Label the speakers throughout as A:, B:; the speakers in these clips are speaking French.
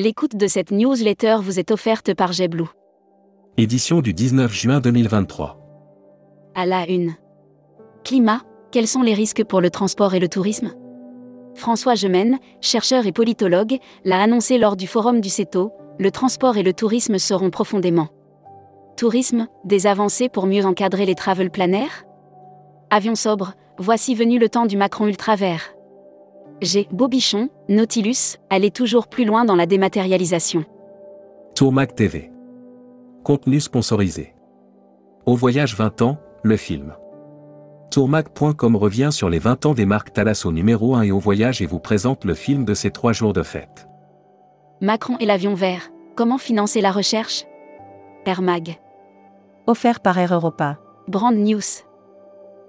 A: L'écoute de cette newsletter vous est offerte par JetBlue.
B: Édition du 19 juin 2023.
A: À la une. Climat, quels sont les risques pour le transport et le tourisme? François Gemène, chercheur et politologue, l'a annoncé lors du forum du CETO, le transport et le tourisme seront profondément. Tourisme, des avancées pour mieux encadrer les travel planaires Avion sobre, voici venu le temps du Macron ultra vert. G. Bobichon, Nautilus, allez toujours plus loin dans la dématérialisation.
B: Tourmac TV. Contenu sponsorisé. Au voyage 20 ans, le film. Tourmac.com revient sur les 20 ans des marques Thalasso numéro 1 et au voyage et vous présente le film de ces trois jours de fête.
A: Macron et l'avion vert, comment financer la recherche? Air Mag.
C: Offert par Air Europa.
A: Brand News.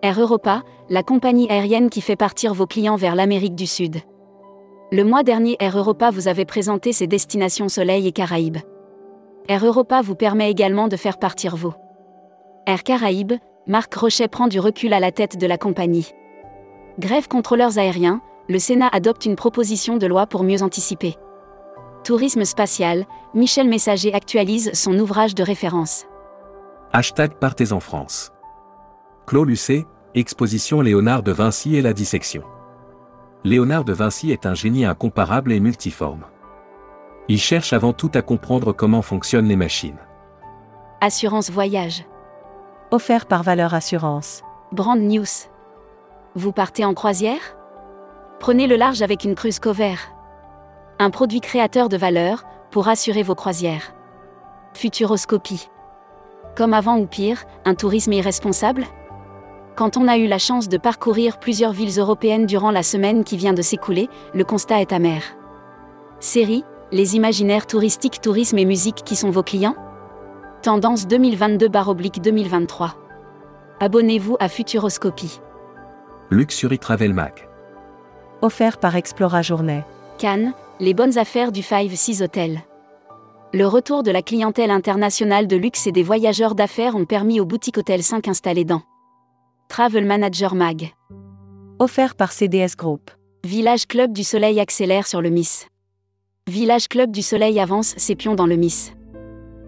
A: Air Europa, la compagnie aérienne qui fait partir vos clients vers l'Amérique du Sud. Le mois dernier, Air Europa vous avait présenté ses destinations Soleil et Caraïbes. Air Europa vous permet également de faire partir vos. Air Caraïbes, Marc Rochet prend du recul à la tête de la compagnie. Grève contrôleurs aériens, le Sénat adopte une proposition de loi pour mieux anticiper. Tourisme spatial, Michel Messager actualise son ouvrage de référence.
B: Hashtag Partez en France. Clos Lucet, exposition Léonard de Vinci et la dissection. Léonard de Vinci est un génie incomparable et multiforme. Il cherche avant tout à comprendre comment fonctionnent les machines.
A: Assurance voyage.
C: Offert par Valeur Assurance.
A: Brand News. Vous partez en croisière? Prenez le large avec une cruise cover. Un produit créateur de valeur pour assurer vos croisières. Futuroscopie. Comme avant ou pire, un tourisme irresponsable? Quand on a eu la chance de parcourir plusieurs villes européennes durant la semaine qui vient de s'écouler, le constat est amer. Série, les imaginaires touristiques, tourisme et musique qui sont vos clients? Tendance 2022-2023. Abonnez-vous à Futuroscopie.
B: Luxury Travel Mac.
C: Offert par Explora Journée.
A: Cannes, les bonnes affaires du Five Seas Hotel. Le retour de la clientèle internationale de luxe et des voyageurs d'affaires ont permis au boutique Hôtel 5 installé dans Travel Manager Mag.
C: Offert par CDS Group.
A: Village Club du Soleil accélère sur le Miss. Village Club du Soleil avance ses pions dans le Miss.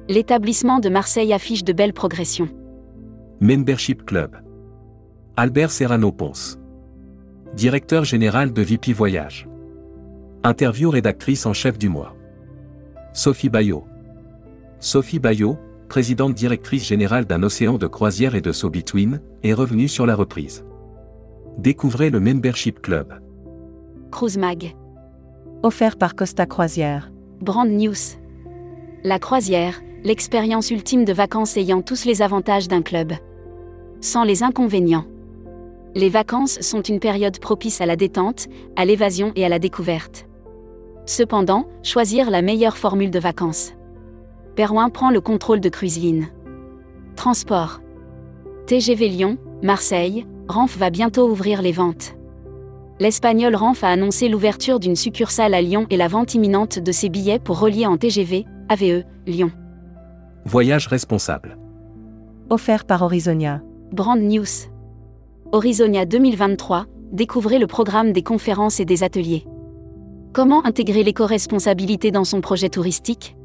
A: L'établissement de Marseille affiche de belles progressions.
B: Membership Club. Albert Serrano Ponce. Directeur général de VP Voyage. Interview rédactrice en chef du mois. Sophie Bayot. Sophie Bayot, présidente directrice générale d'un océan de croisière et de saut between, est revenue sur la reprise. Découvrez le Membership Club.
A: Cruise Mag.
C: Offert par Costa Croisière.
A: Brand News. La croisière, l'expérience ultime de vacances ayant tous les avantages d'un club. Sans les inconvénients. Les vacances sont une période propice à la détente, à l'évasion et à la découverte. Cependant, choisir la meilleure formule de vacances. Perouin prend le contrôle de Cruiseline. Transport. TGV Lyon, Marseille, Renf va bientôt ouvrir les ventes. L'espagnol Renf a annoncé l'ouverture d'une succursale à Lyon et la vente imminente de ses billets pour relier en TGV, AVE, Lyon.
B: Voyage responsable.
C: Offert par Horizonia.
A: Brand News. Horizonia 2023, découvrez le programme des conférences et des ateliers. Comment intégrer l'éco-responsabilité dans son projet touristique?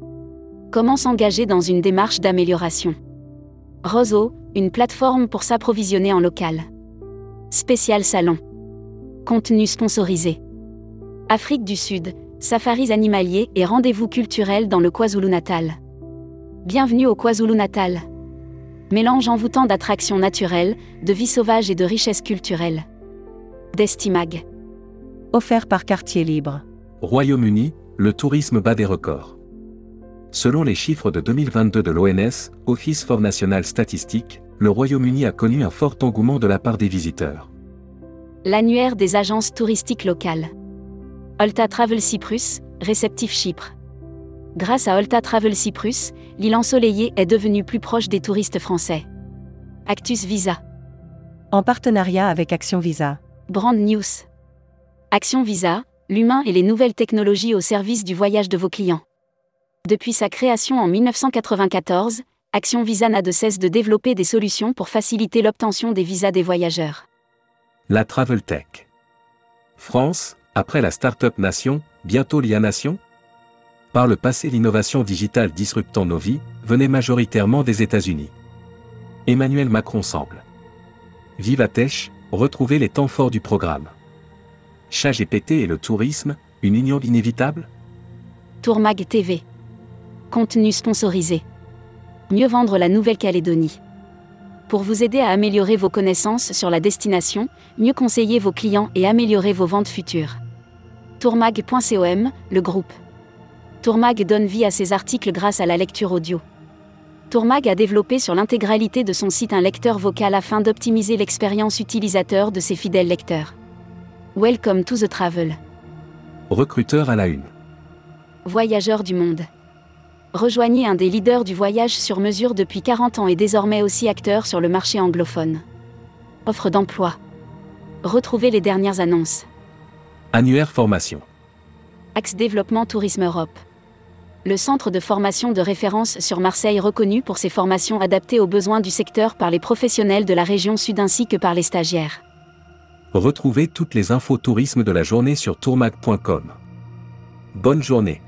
A: Comment s'engager dans une démarche d'amélioration? Roseau, une plateforme pour s'approvisionner en local. Spécial salon. Contenu sponsorisé. Afrique du Sud, safaris animaliers et rendez-vous culturels dans le KwaZulu-Natal. Bienvenue au KwaZulu-Natal. Mélange envoûtant d'attractions naturelles, de vie sauvage et de richesses culturelles. Destimag.
C: Offert par Quartier Libre.
B: Royaume-Uni, le tourisme bat des records. Selon les chiffres de 2022 de l'ONS, Office for National Statistics, le Royaume-Uni a connu un fort engouement de la part des visiteurs.
A: L'annuaire des agences touristiques locales. Olta Travel Cyprus, réceptif Chypre. Grâce à Olta Travel Cyprus, l'île ensoleillée est devenue plus proche des touristes français. Actus Visa.
C: En partenariat avec Action Visa.
A: Brand News. Action Visa, l'humain et les nouvelles technologies au service du voyage de vos clients. Depuis sa création en 1994, Action Visa n'a de cesse de développer des solutions pour faciliter l'obtention des visas des voyageurs.
B: La Travel Tech. France, après la Startup Nation, bientôt l'IA Nation? Par le passé, l'innovation digitale disruptant nos vies venait majoritairement des États-Unis. Emmanuel Macron semble. Viva Tech, retrouvez les temps forts du programme. ChatGPT et le tourisme, une union inévitable?
A: Tourmag TV. Contenu sponsorisé. Mieux vendre la Nouvelle-Calédonie. Pour vous aider à améliorer vos connaissances sur la destination, mieux conseiller vos clients et améliorer vos ventes futures. Tourmag.com, le groupe. Tourmag donne vie à ses articles grâce à la lecture audio. Tourmag a développé sur l'intégralité de son site un lecteur vocal afin d'optimiser l'expérience utilisateur de ses fidèles lecteurs. Welcome to the travel.
B: Recruteur à la une.
A: Voyageurs du monde. Rejoignez un des leaders du voyage sur mesure depuis 40 ans et désormais aussi acteur sur le marché anglophone. Offre d'emploi. Retrouvez les dernières annonces.
B: Annuaire formation.
A: Axe Développement Tourisme Europe. Le centre de formation de référence sur Marseille reconnu pour ses formations adaptées aux besoins du secteur par les professionnels de la région sud ainsi que par les stagiaires.
B: Retrouvez toutes les infos tourisme de la journée sur tourmag.com. Bonne journée.